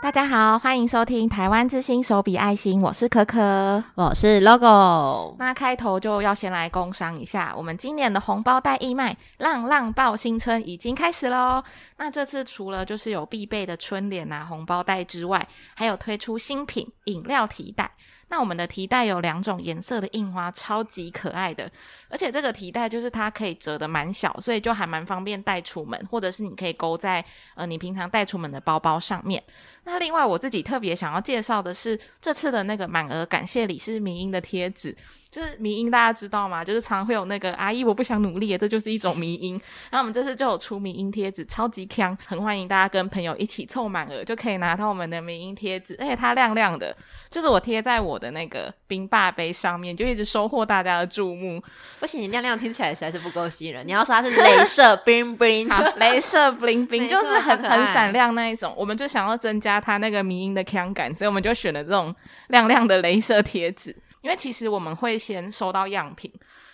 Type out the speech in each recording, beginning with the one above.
大家好，欢迎收听台湾之星手笔爱心，我是可可，我是 Logo。那开头就要先来工商一下，我们今年的红包袋义卖“浪浪报新春”已经开始喽。那这次除了就是有必备的春联啊、红包袋之外，还有推出新品饮料提袋。那我们的提袋有两种颜色的印花，超级可爱的。而且这个提袋就是它可以折得蛮小，所以就还蛮方便带出门，或者是你可以勾在呃你平常带出门的包包上面。那另外我自己特别想要介绍的是这次的那个满额感谢礼是迷音的贴纸。就是迷音，大家知道吗？就是常会有那个阿姨，我不想努力，这就是一种迷音。然后我们这次就有出迷音贴纸，超级强，很欢迎大家跟朋友一起凑满额，就可以拿到我们的迷音贴纸，而且它亮亮的，就是我贴在我的那个冰霸杯上面，就一直收获大家的注目。不行，你亮亮听起来实在是不够吸引人。你要说它是镭射 bling bling，好，镭射 bling bling 就是很很闪亮那一种。我们就想要增加它那个迷音的腔感，所以我们就选了这种亮亮的镭射贴纸。因为其实我们会先收到样品，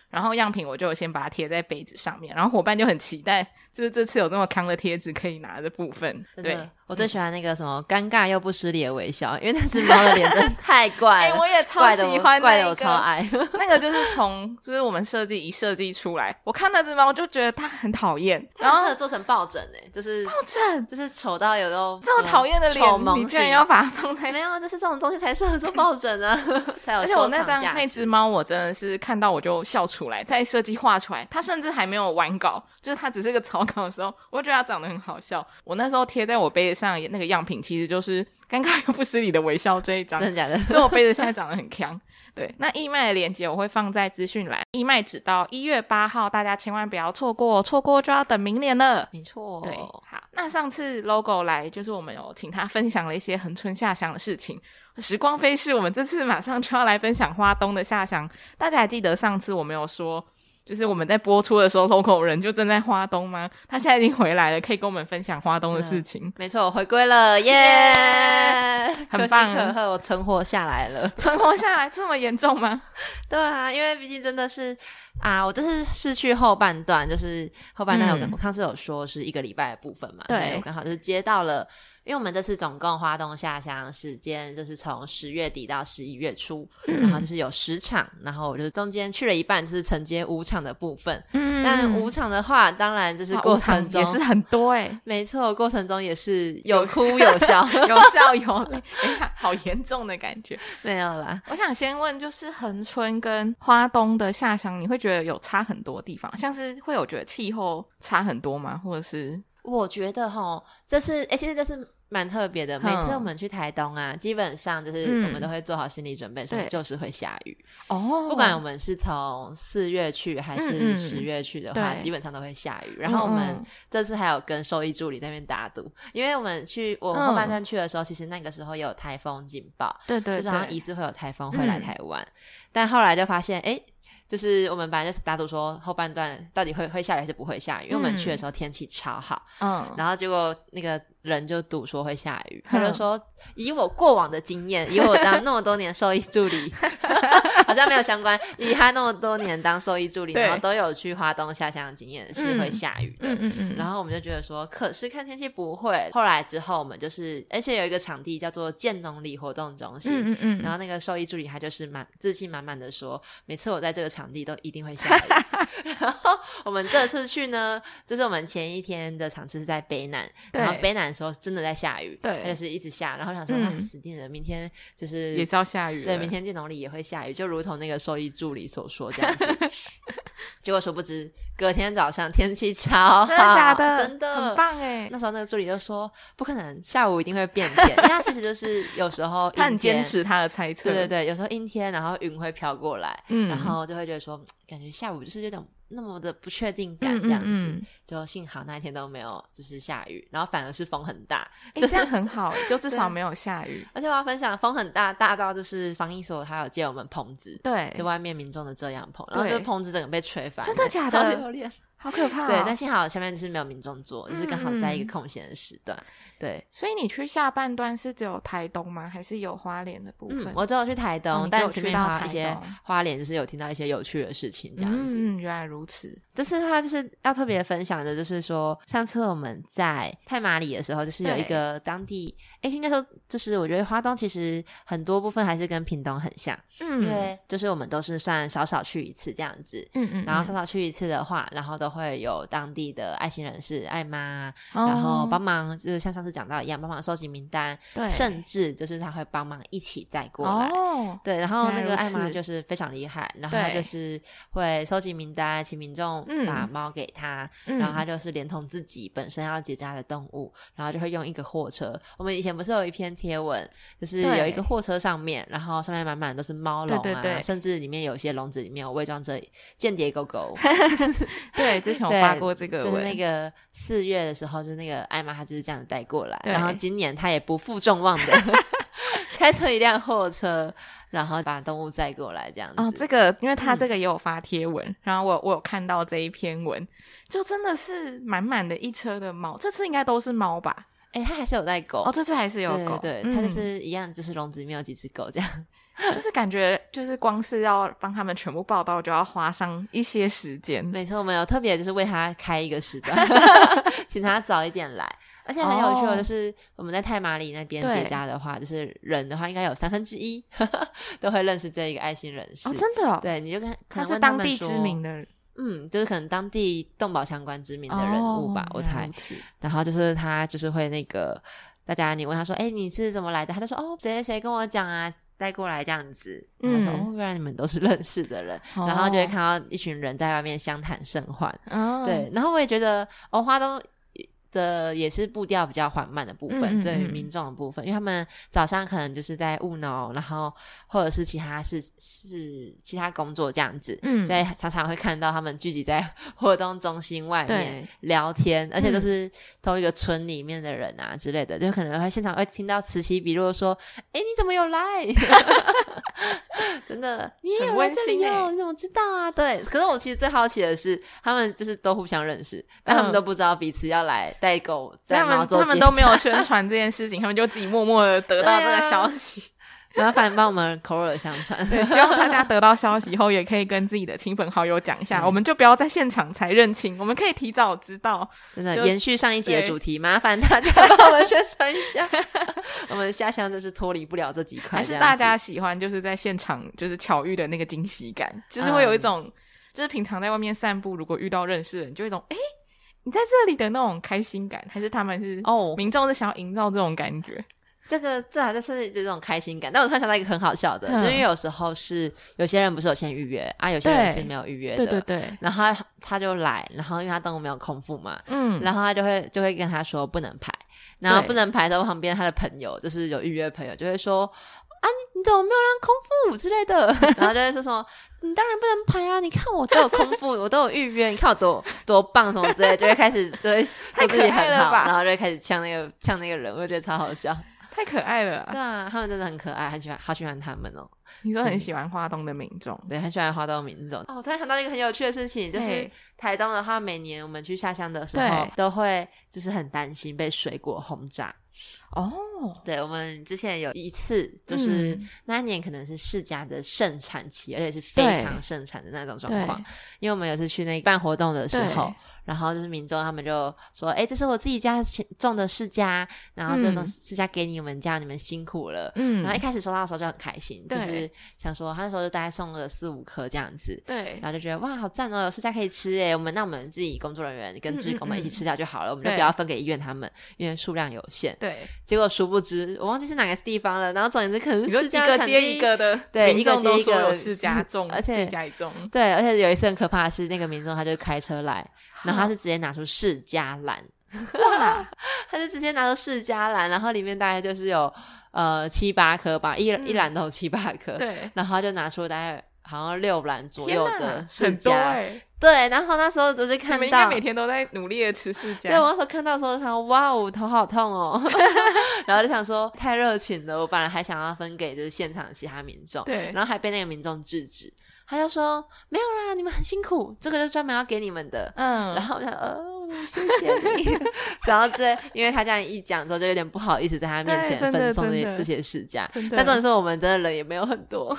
然后样品我就先把它贴在杯子上面，然后伙伴就很期待，就是这次有这么康的贴纸可以拿的部分，对。我最喜欢那个什么尴尬又不失礼的微笑，因为那只猫的脸真的太怪了。哎、欸，我也超喜欢那个，怪的我超爱。那个就是从就是我们设计一设计出来，我看那只猫就觉得它很讨厌，然后适合做成抱枕哎，就是抱枕，就是丑到有都这么讨厌的脸，你居然要把它放在没有，就是这种东西才适合做抱枕啊，才有。而且我那张那只猫，我真的是看到我就笑出来，在设计画出来，它甚至还没有完稿，就是它只是个草稿的时候，我觉得他长得很好笑。我那时候贴在我杯子上那个样品。其实就是尴尬又不失礼的微笑这一张，真的假的？所以我杯子现在长得很强。对，那义卖的链接我会放在资讯栏。义卖只到一月八号，大家千万不要错过，错过就要等明年了。没错，对，好。那上次 Logo 来，就是我们有请他分享了一些恒春下乡的事情。时光飞逝，我们这次马上就要来分享花东的下乡。大家还记得上次我们有说？就是我们在播出的时候，local 人就正在花东吗？他现在已经回来了，可以跟我们分享花东的事情。嗯、没错，我回归了，耶、yeah! 很棒！可可我存活下来了，存活下来这么严重吗？对啊，因为毕竟真的是啊，我这是失去后半段，就是后半段有跟、嗯、我上次有说是一个礼拜的部分嘛，对，我刚好就是接到了。因为我们这次总共花东下乡时间就是从十月底到十一月初，嗯、然后就是有十场，然后我就中间去了一半，就是承接五场的部分。嗯，但五场的话，当然就是过程中也是很多诶，没错，过程中也是有哭有 笑，有 笑有泪，哎呀，好严重的感觉。没有啦，我想先问，就是恒春跟花东的下乡，你会觉得有差很多地方？像是会有觉得气候差很多吗？或者是？我觉得哈，这是诶，其实这是蛮特别的。每次我们去台东啊，基本上就是我们都会做好心理准备，说就是会下雨。哦，不管我们是从四月去还是十月去的话，基本上都会下雨。然后我们这次还有跟兽医助理在那边打赌，因为我们去我们后半段去的时候，其实那个时候也有台风警报，对对，就是好像疑似会有台风会来台湾，但后来就发现哎。就是我们本来就是打赌说后半段到底会会下雨还是不会下雨，因为我们去的时候天气超好，嗯，然后结果那个。人就赌说会下雨，他就说以我过往的经验，以我当那么多年兽医助理，好像没有相关。以他那么多年当兽医助理，然后都有去花东下乡的经验，是会下雨的。嗯嗯嗯。然后我们就觉得说，可是看天气不会。后来之后，我们就是，而且有一个场地叫做建农里活动中心。嗯嗯。然后那个兽医助理他就是满自信满满的说，每次我在这个场地都一定会下雨。然后我们这次去呢，就是我们前一天的场次是在北南，然后北南。说真的在下雨，对，就是一直下，然后想说、嗯、啊，死定了，明天就是也是要下雨，对，明天建农里也会下雨，就如同那个兽医助理所说这样子。结果殊不知，隔天早上天气超好，真的假的？真的。很棒哎！那时候那个助理就说，不可能，下午一定会变天，因为他其实就是有时候 他很坚持他的猜测，对对对，有时候阴天，然后云会飘过来，嗯，然后就会觉得说，感觉下午就是有点。那么的不确定感，这样子，嗯嗯嗯，就幸好那一天都没有，就是下雨，然后反而是风很大，就是，这样很好，就至少没有下雨。而且我要分享，风很大，大到就是防疫所他有借我们棚子，对，就外面民众的遮阳棚，然后就棚子整个被吹翻，真的假的？好可怕、哦。对，但幸好下面就是没有民众坐，就是刚好在一个空闲的时段。对，所以你去下半段是只有台东吗？还是有花莲的部分？嗯、我只有去台东，哦、但前面还有一些花莲，就是有听到一些有趣的事情，这样子。嗯，原来如此。这次的话就是要特别分享的，就是说上次我们在太麻里的时候，就是有一个当地，哎，应该说就是我觉得花东其实很多部分还是跟屏东很像，嗯，因为就是我们都是算少少去一次这样子，嗯嗯，然后少少去一次的话，然后都会有当地的爱心人士、爱妈，哦、然后帮忙，就是像上次讲到一样，帮忙收集名单，对，甚至就是他会帮忙一起再过来，哦，对，然后那个爱妈就是非常厉害，然后他就是会收集名单，请民众把猫给他，嗯、然后他就是连同自己本身要结扎的动物，然后就会用一个货车。我们以前不是有一篇贴文，就是有一个货车上面，然后上面满满都是猫笼啊，对对对，甚至里面有些笼子里面有伪装着间谍狗狗。对，之前我发过这个，就是那个四月的时候，就是那个艾玛她就是这样带过来，然后今年她也不负众望的 开车一辆货车。然后把动物载过来，这样子。哦，这个，因为他这个也有发贴文，嗯、然后我我有看到这一篇文，就真的是满满的一车的猫。这次应该都是猫吧？哎，他还是有带狗。哦，这次还是有狗。对，他、嗯、就是一样，就是笼子里面有几只狗这样。就是感觉，就是光是要帮他们全部报道，就要花上一些时间。没错，我们有特别就是为他开一个时段，请他早一点来。而且很有趣的就是我们在太马里那边结扎的话，就是人的话，应该有三分之一都会认识这一个爱心人士。哦，真的哦？对，你就跟可能他是当地知名的人，嗯，就是可能当地动保相关知名的人物吧，我猜。然后就是他就是会那个大家，你问他说：“哎，你是怎么来的？”他就说：“哦，谁谁谁跟我讲啊，带过来这样子。”他说：“哦，原来你们都是认识的人。”然后就会看到一群人在外面相谈甚欢。对，然后我也觉得哦，花东。的也是步调比较缓慢的部分，对于民众的部分，因为他们早上可能就是在务农，然后或者是其他是是其他工作这样子，嗯，所以常常会看到他们聚集在 活动中心外面聊天，而且都是同一个村里面的人啊之类的，嗯、就可能会现场会听到此起彼落说：“哎，你怎么有来？” 真的，你也有来这里哦？你怎么知道啊？对，可是我其实最好奇的是，他们就是都互相认识，但他们都不知道彼此要来。带狗，他们他们都没有宣传这件事情，他们就自己默默的得到这个消息，麻烦帮我们口耳相传。希望大家得到消息以后，也可以跟自己的亲朋好友讲一下，嗯、我们就不要在现场才认亲，我们可以提早知道。真的，延续上一集的主题，麻烦大家帮我们宣传一下。我们下乡真是脱离不了这几块，还是大家喜欢就是在现场就是巧遇的那个惊喜感，就是会有一种，嗯、就是平常在外面散步，如果遇到认识的人，就一种哎。诶你在这里的那种开心感，还是他们是哦？民众是想要营造这种感觉，哦、这个这还是这种开心感。但我突然想到一个很好笑的，嗯、就因为有时候是有些人不是有先预约啊，有些人是没有预约的，对对对。然后他他就来，然后因为他动物没有空腹嘛，嗯，然后他就会就会跟他说不能排，然后不能排的旁边他的朋友就是有预约的朋友就会说。啊，你你怎么没有让空腹之类的？然后就会说什么，你当然不能排啊！你看我都有空腹，我都有预约，你看我多 多棒什么之类，就会开始就会说自己很好，然后就会开始呛那个呛那个人，我就觉得超好笑，太可爱了。对啊，他们真的很可爱，很喜欢，好喜欢他们哦。你说很喜欢花东的民众，对，很喜欢花东的民众。哦，我突然想到一个很有趣的事情，就是台东的话，每年我们去下乡的时候，都会就是很担心被水果轰炸。哦，对，我们之前有一次，就是那一年可能是世家的盛产期，而且是非常盛产的那种状况。因为我们有次去那办活动的时候。然后就是民众，他们就说：“哎，这是我自己家种的世家，然后这东西世家给你们家，你们辛苦了。”嗯，然后一开始收到的时候就很开心，就是想说他那时候就大概送了四五颗这样子，对，然后就觉得哇，好赞哦，有世家可以吃哎，我们那我们自己工作人员跟志工们一起吃掉就好了，我们就不要分给医院他们，因为数量有限。对，结果殊不知我忘记是哪个地方了，然后总之可能是一个接一个的，对，一个接一个释迦种，而且加一种，对，而且有一次很可怕的是，那个民众他就开车来。然后他是直接拿出释迦篮，哇！他就直接拿出释迦篮，然后里面大概就是有呃七八颗吧，一、嗯、一篮都有七八颗。对，然后他就拿出大概好像六篮左右的世家，欸、对。然后那时候就是看到，应该每天都在努力的吃世家。对，我那时候看到的时候想，哇哦，头好痛哦。然后就想说，太热情了，我本来还想要分给就是现场的其他民众，对，然后还被那个民众制止。他就说没有啦，你们很辛苦，这个就专门要给你们的。嗯，然后我就哦，谢谢你。然后这，因为他这样一讲之后，就有点不好意思在他面前分送这些这些世家。但重点是我们真的人也没有很多。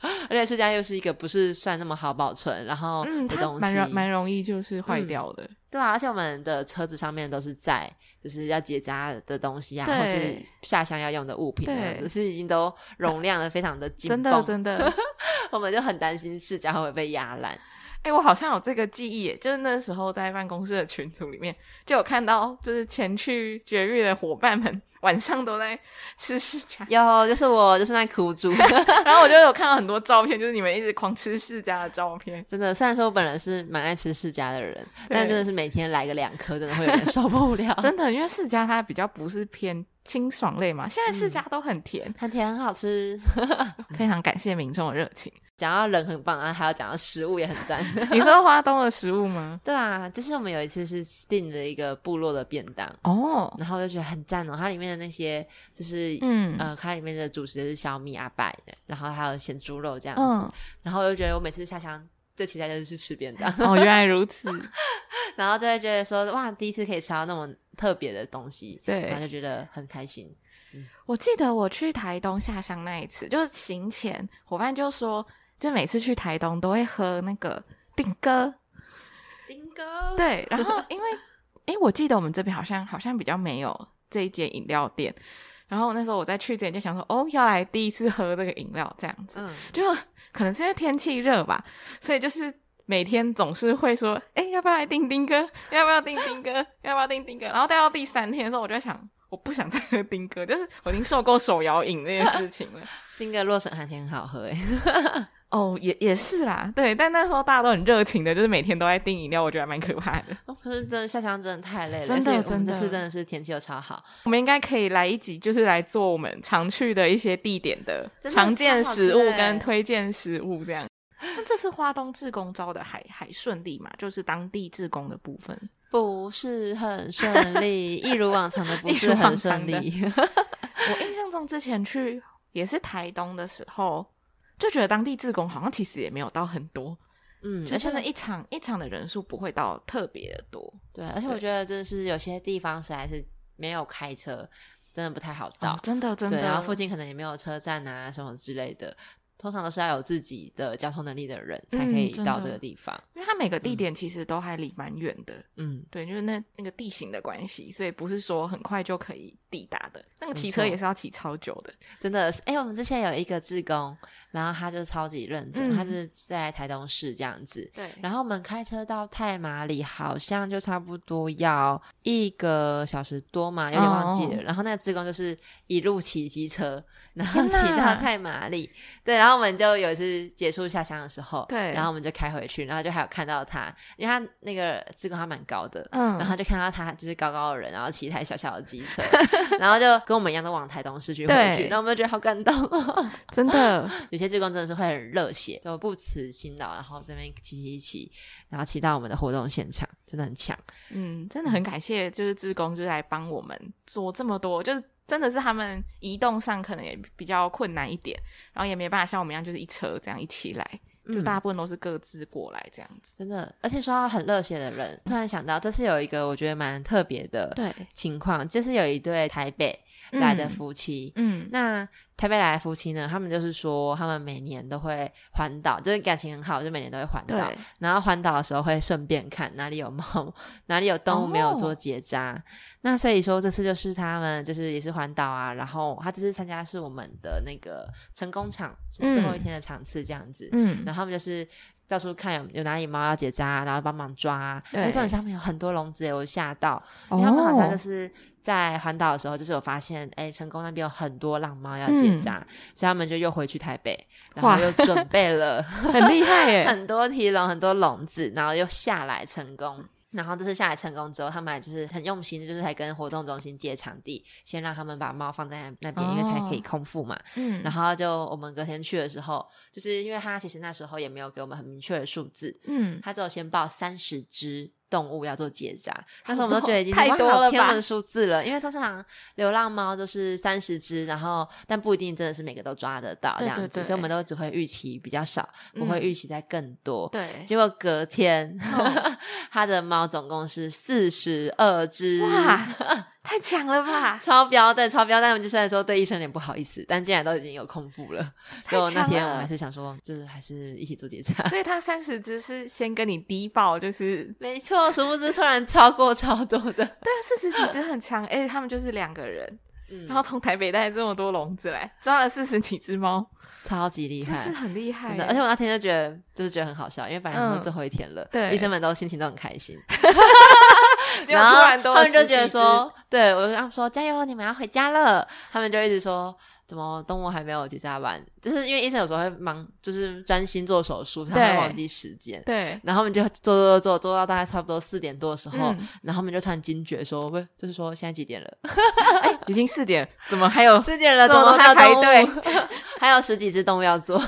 而且世家又是一个不是算那么好保存，然后的东西，蛮、容、蛮容易就是坏掉的、嗯，对啊。而且我们的车子上面都是在，就是要结扎的东西啊，或是下乡要用的物品、啊，可是已经都容量的非常的紧绷，真的真的，我们就很担心世家会被压烂。哎、欸，我好像有这个记忆耶，就是那时候在办公室的群组里面就有看到，就是前去绝育的伙伴们晚上都在吃释迦。有，就是我，就是那苦主。然后我就有看到很多照片，就是你们一直狂吃释迦的照片。真的，虽然说我本人是蛮爱吃释迦的人，但真的是每天来个两颗，真的会有点受不了。真的，因为释迦它比较不是偏清爽类嘛，现在四家都很甜，嗯、很甜，很好吃。非常感谢民众的热情。讲到人很棒，然后还要讲到食物也很赞。你说花东的食物吗？对啊，就是我们有一次是订了一个部落的便当哦，然后我就觉得很赞哦。它里面的那些就是嗯呃，它里面的主食是小米阿拜的，然后还有咸猪肉这样子。嗯、然后我就觉得我每次下乡最期待就是去吃便当。哦，原来如此。然后就会觉得说哇，第一次可以吃到那么特别的东西，对，然后就觉得很开心。嗯、我记得我去台东下乡那一次，就是行前伙伴就说。就每次去台东都会喝那个丁哥，丁哥对，然后因为诶我记得我们这边好像好像比较没有这一间饮料店，然后那时候我在去之前就想说，哦，要来第一次喝这个饮料这样子，嗯，就可能是因为天气热吧，所以就是每天总是会说，诶要不要来丁丁哥？要不要丁丁哥？要不要丁丁哥？然后待到第三天的时候，我就在想，我不想再喝丁哥，就是我已经受够手摇饮这件事情了。丁哥洛神还挺好喝诶哦，也也是啦，对，但那时候大家都很热情的，就是每天都在订饮料，我觉得还蛮可怕的。哦，可是真的下乡真的太累了，真的真的是真的是天气又超好。我们应该可以来一集，就是来做我们常去的一些地点的常见食物跟推荐食物这样。那这次花东志工招的还还顺利嘛？就是当地志工的部分不是很顺利，一如往常的不 是很顺利。我印象中之前去也是台东的时候。就觉得当地自工好像其实也没有到很多，嗯，而且呢，一场一场的人数不会到特别的多，对，而且我觉得真的是有些地方实在是没有开车，真的不太好到，哦、真的真的，然后附近可能也没有车站啊什么之类的。通常都是要有自己的交通能力的人才可以到这个地方，嗯、因为它每个地点其实都还离蛮远的。嗯，对，就是那那个地形的关系，所以不是说很快就可以抵达的。那个骑车也是要骑超久的，真的。哎、欸，我们之前有一个志工，然后他就超级认真，嗯、他是在台东市这样子。对，然后我们开车到太麻里，好像就差不多要一个小时多嘛，有点忘记了。哦、然后那个志工就是一路骑机车，然后骑到太麻里，对，然后。然后我们就有一次结束下乡的时候，对，然后我们就开回去，然后就还有看到他，因为他那个志工他蛮高的，嗯，然后就看到他就是高高的人，然后骑一台小小的机车，然后就跟我们一样都往台东市区回去，然后我们就觉得好感动哦，真的，有些志工真的是会很热血，就不辞辛劳，然后这边骑骑骑，然后骑到我们的活动现场，真的很强，嗯，真的很感谢，就是志工就来帮我们做这么多，就是。真的是他们移动上可能也比较困难一点，然后也没办法像我们一样，就是一车这样一起来，嗯、就大部分都是各自过来这样子。真的，而且说到很热血的人，突然想到这是有一个我觉得蛮特别的对情况，就是有一对台北来的夫妻，嗯，嗯那。台北来的夫妻呢，他们就是说，他们每年都会环岛，就是感情很好，就每年都会环岛。然后环岛的时候会顺便看哪里有猫，哪里有动物没有做结扎。哦、那所以说这次就是他们就是也是环岛啊，然后他这次参加是我们的那个成功场、嗯、最后一天的场次这样子。嗯，然后他们就是到处看有有哪里猫要结扎，然后帮忙抓。对，那重点上面有很多笼子，我吓到，因为他们好像就是。在环岛的时候，就是有发现，哎，成功那边有很多浪猫要结扎，嗯、所以他们就又回去台北，然后又准备了 很厉害耶，很多提笼，很多笼子，然后又下来成功。然后这次下来成功之后，他们还就是很用心，就是还跟活动中心借场地，先让他们把猫放在那边，哦、因为才可以空腹嘛。嗯。然后就我们隔天去的时候，就是因为他其实那时候也没有给我们很明确的数字，嗯，他只有先报三十只。动物要做结扎，但是我们都觉得已经 太多了，天文数字了，因为通常流浪猫都是三十只，然后但不一定真的是每个都抓得到这样子，对对对，所以我们都只会预期比较少，不会预期在更多。嗯、对，结果隔天，哦、他的猫总共是四十二只。哇 太强了吧！超标，对，超标。但我们就虽然说对医生有点不好意思，但既然都已经有空腹了，就那天我们还是想说，就是还是一起做检查。所以他三十只是先跟你低报，就是没错，殊不知突然超过超多的。对啊，四十几只很强，而且他们就是两个人，嗯、然后从台北带这么多笼子来抓了四十几只猫，超级厉害，是很厉害。真的，而且我那天就觉得，就是觉得很好笑，因为反正是最后一天了，嗯、对，医生们都心情都很开心。然后他们就觉得说，对，我就跟他们说加油，你们要回家了。他们就一直说，怎么动物还没有结扎完？就是因为医生有时候会忙，就是专心做手术，他会忘记时间。对，然后我们就做做做做做到大概差不多四点多的时候，嗯、然后他们就突然惊觉说，不，就是说现在几点了？哎，已经四点，怎么还有四点了？怎么还有排队？还有十几只动物要做。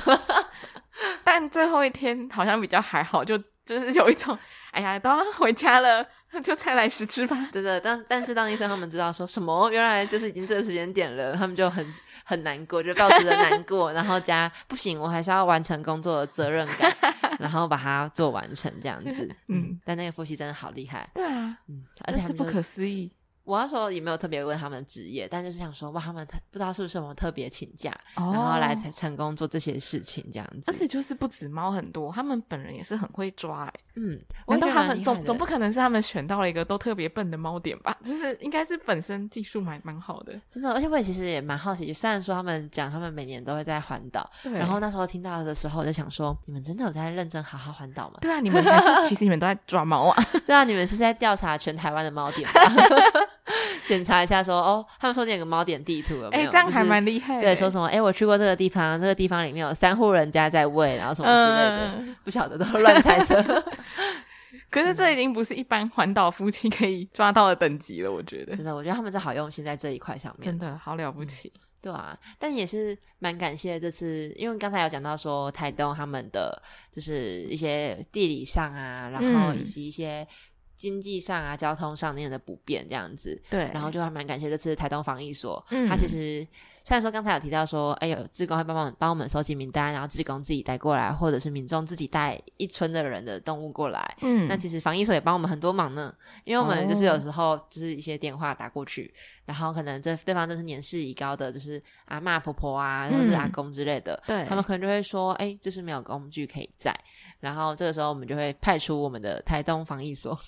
但最后一天好像比较还好，就就是有一种，哎呀，都要回家了。那 就再来十只吧。对的，但但是当医生他们知道说什么，原来就是已经这个时间点了，他们就很很难过，就抱持着难过，然后加不行，我还是要完成工作的责任感，然后把它做完成这样子。嗯，但那个夫妻真的好厉害。对啊，嗯，而且是不可思议。我那时候也没有特别问他们的职业，但就是想说，哇，他们特不知道是不是我们特别请假，哦、然后来成功做这些事情这样子。而且就是不止猫很多，他们本人也是很会抓、欸。嗯，难道他们总总不可能是他们选到了一个都特别笨的猫点吧？就是应该是本身技术蛮蛮好的，真的。而且我也其实也蛮好奇，就虽然说他们讲他们每年都会在环岛，然后那时候听到的时候，我就想说，你们真的有在认真好好环岛吗？对啊，你们还是其实你们都在抓猫啊？对啊，你们是在调查全台湾的猫点吧？检查一下说，说哦，他们说你有个猫点地图有没有？哎、欸，这样还蛮厉害、欸。对，说什么？哎、欸，我去过这个地方，这个地方里面有三户人家在喂，然后什么之类的，嗯、不晓得都乱猜测。可是这已经不是一般环岛夫妻可以抓到的等级了，我觉得。真的，我觉得他们是好用心在这一块上面，真的好了不起。嗯、对啊，但也是蛮感谢这次，因为刚才有讲到说台东他们的就是一些地理上啊，然后以及一些。经济上啊，交通上面的不便这样子，对，然后就还蛮感谢这次台东防疫所，嗯，他其实虽然说刚才有提到说，哎呦，志工会帮忙帮我们收集名单，然后志工自己带过来，或者是民众自己带一村的人的动物过来，嗯，那其实防疫所也帮我们很多忙呢，因为我们就是有时候就是一些电话打过去，哦、然后可能这对方就是年事已高的，就是阿妈婆婆啊，或者是阿公之类的，嗯、对，他们可能就会说，哎，就是没有工具可以载。然后这个时候，我们就会派出我们的台东防疫所，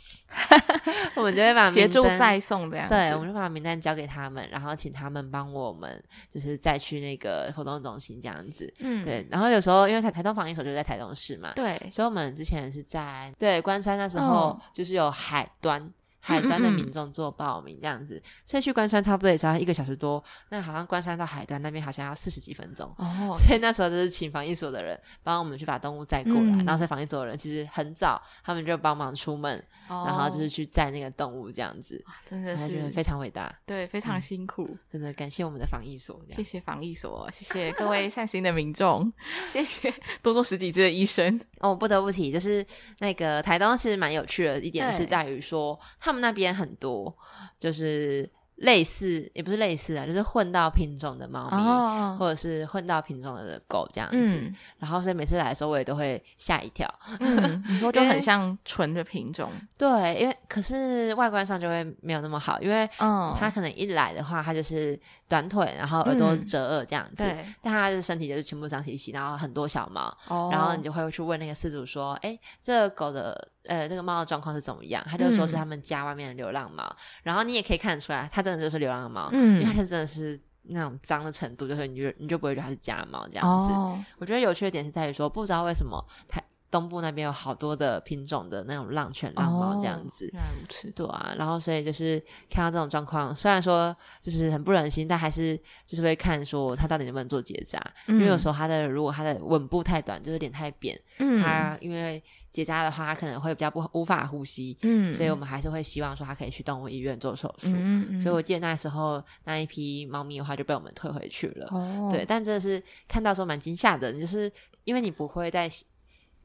我们就会把协助载送这样。对，我们就把名单交给他们，然后请他们帮我们，就是再去那个活动中心这样子。嗯，对。然后有时候，因为台台东防疫所就在台东市嘛，对，所以我们之前是在对关山那时候，就是有海端。海端的民众做报名这样子，嗯嗯，所以去关山差不多也是要一个小时多。那好像关山到海端那边好像要四十几分钟。哦，所以那时候就是请防疫所的人帮我们去把动物载过来，嗯、然后在防疫所的人其实很早，他们就帮忙出门，哦、然后就是去载那个动物这样子。真的是非常伟大，对，非常辛苦，嗯，真的感谢我们的防疫所，谢谢防疫所，谢谢各位善心的民众，谢谢多做十几只的医生。哦，不得不提，就是那个台东其实蛮有趣的一点是在于说他他们那边很多，就是。类似也不是类似啊，就是混到品种的猫咪，oh. 或者是混到品种的狗这样子。嗯、然后所以每次来的时候，我也都会吓一跳。嗯、你说就很像纯的品种，对，因为可是外观上就会没有那么好，因为它可能一来的话，它就是短腿，然后耳朵是折耳这样子，但它的身体就是全部脏兮兮，然后很多小毛，oh. 然后你就会去问那个饲主说：“哎，这个狗的。”呃，这个猫的状况是怎么样？他就说是他们家外面的流浪猫，嗯、然后你也可以看得出来，它真的就是流浪猫，嗯，因为它真的是那种脏的程度，就是你就你就不会觉得它是家猫这样子。我觉得有趣的点是在于说，不知道为什么它。东部那边有好多的品种的那种浪犬、浪猫这样子，哦、对啊，然后所以就是看到这种状况，虽然说就是很不忍心，但还是就是会看说它到底能不能做结扎，嗯、因为有时候它的如果它的吻部太短，就是脸太扁，嗯，它因为结扎的话，它可能会比较不无法呼吸，嗯，所以我们还是会希望说它可以去动物医院做手术，嗯嗯，所以我记得那时候那一批猫咪的话就被我们退回去了，哦，对，但真的是看到说蛮惊吓的，就是因为你不会在。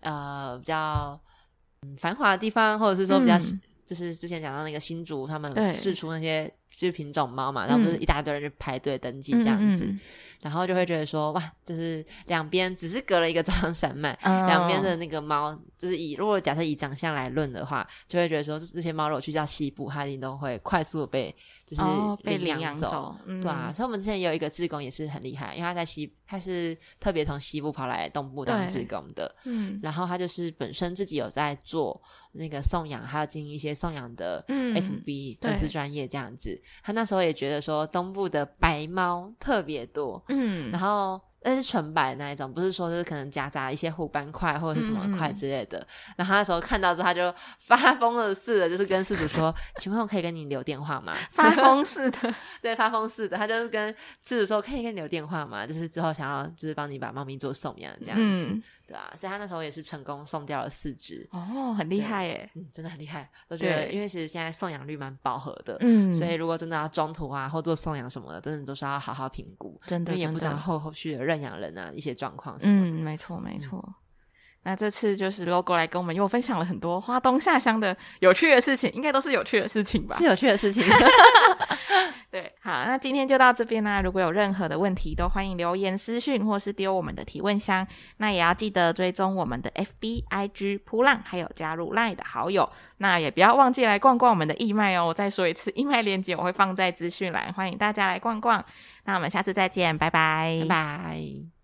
呃，比较繁华的地方，或者是说比较、嗯、就是之前讲到那个新竹，他们试出那些就是品种猫嘛，然后不是一大堆人去排队登记这样子。嗯嗯嗯然后就会觉得说，哇，就是两边只是隔了一个中央山脉，两、oh. 边的那个猫，就是以如果假设以长相来论的话，就会觉得说，这些猫如果去到西部，它一定都会快速的被就是被领养走，对啊。所以我们之前有一个志工也是很厉害，因为他在西，他是特别从西部跑来东部当志工的，嗯，然后他就是本身自己有在做那个送养，还有经营一些送养的 FB 粉丝专业这样子。他那时候也觉得说，东部的白猫特别多。嗯，然后那是纯白的那一种，不是说就是可能夹杂一些虎斑块或者是什么块之类的。嗯、然后他那时候看到之后，他就发疯了似的，就是跟饲主说：“ 请问我可以跟你留电话吗？” 发疯似的，对，发疯似的，他就是跟饲主说：“可以跟你留电话吗？”就是之后想要就是帮你把猫咪做送养这样子。嗯对啊，所以他那时候也是成功送掉了四只哦，很厉害耶，嗯，真的很厉害。我觉得，因为其实现在送养率蛮饱和的，嗯，所以如果真的要中途啊或做送养什么的，真的都是要好好评估，真的，因为也不知道后后续的认养人啊一些状况。嗯，没错没错。嗯、那这次就是 Logo 来跟我们又分享了很多花东下乡的有趣的事情，应该都是有趣的事情吧？是有趣的事情。对，好，那今天就到这边啦。如果有任何的问题，都欢迎留言私讯或是丢我们的提问箱。那也要记得追踪我们的 FB、IG、扑浪，还有加入 LINE 的好友。那也不要忘记来逛逛我们的义卖哦。我再说一次，义卖链接我会放在资讯栏，欢迎大家来逛逛。那我们下次再见，拜拜，拜拜。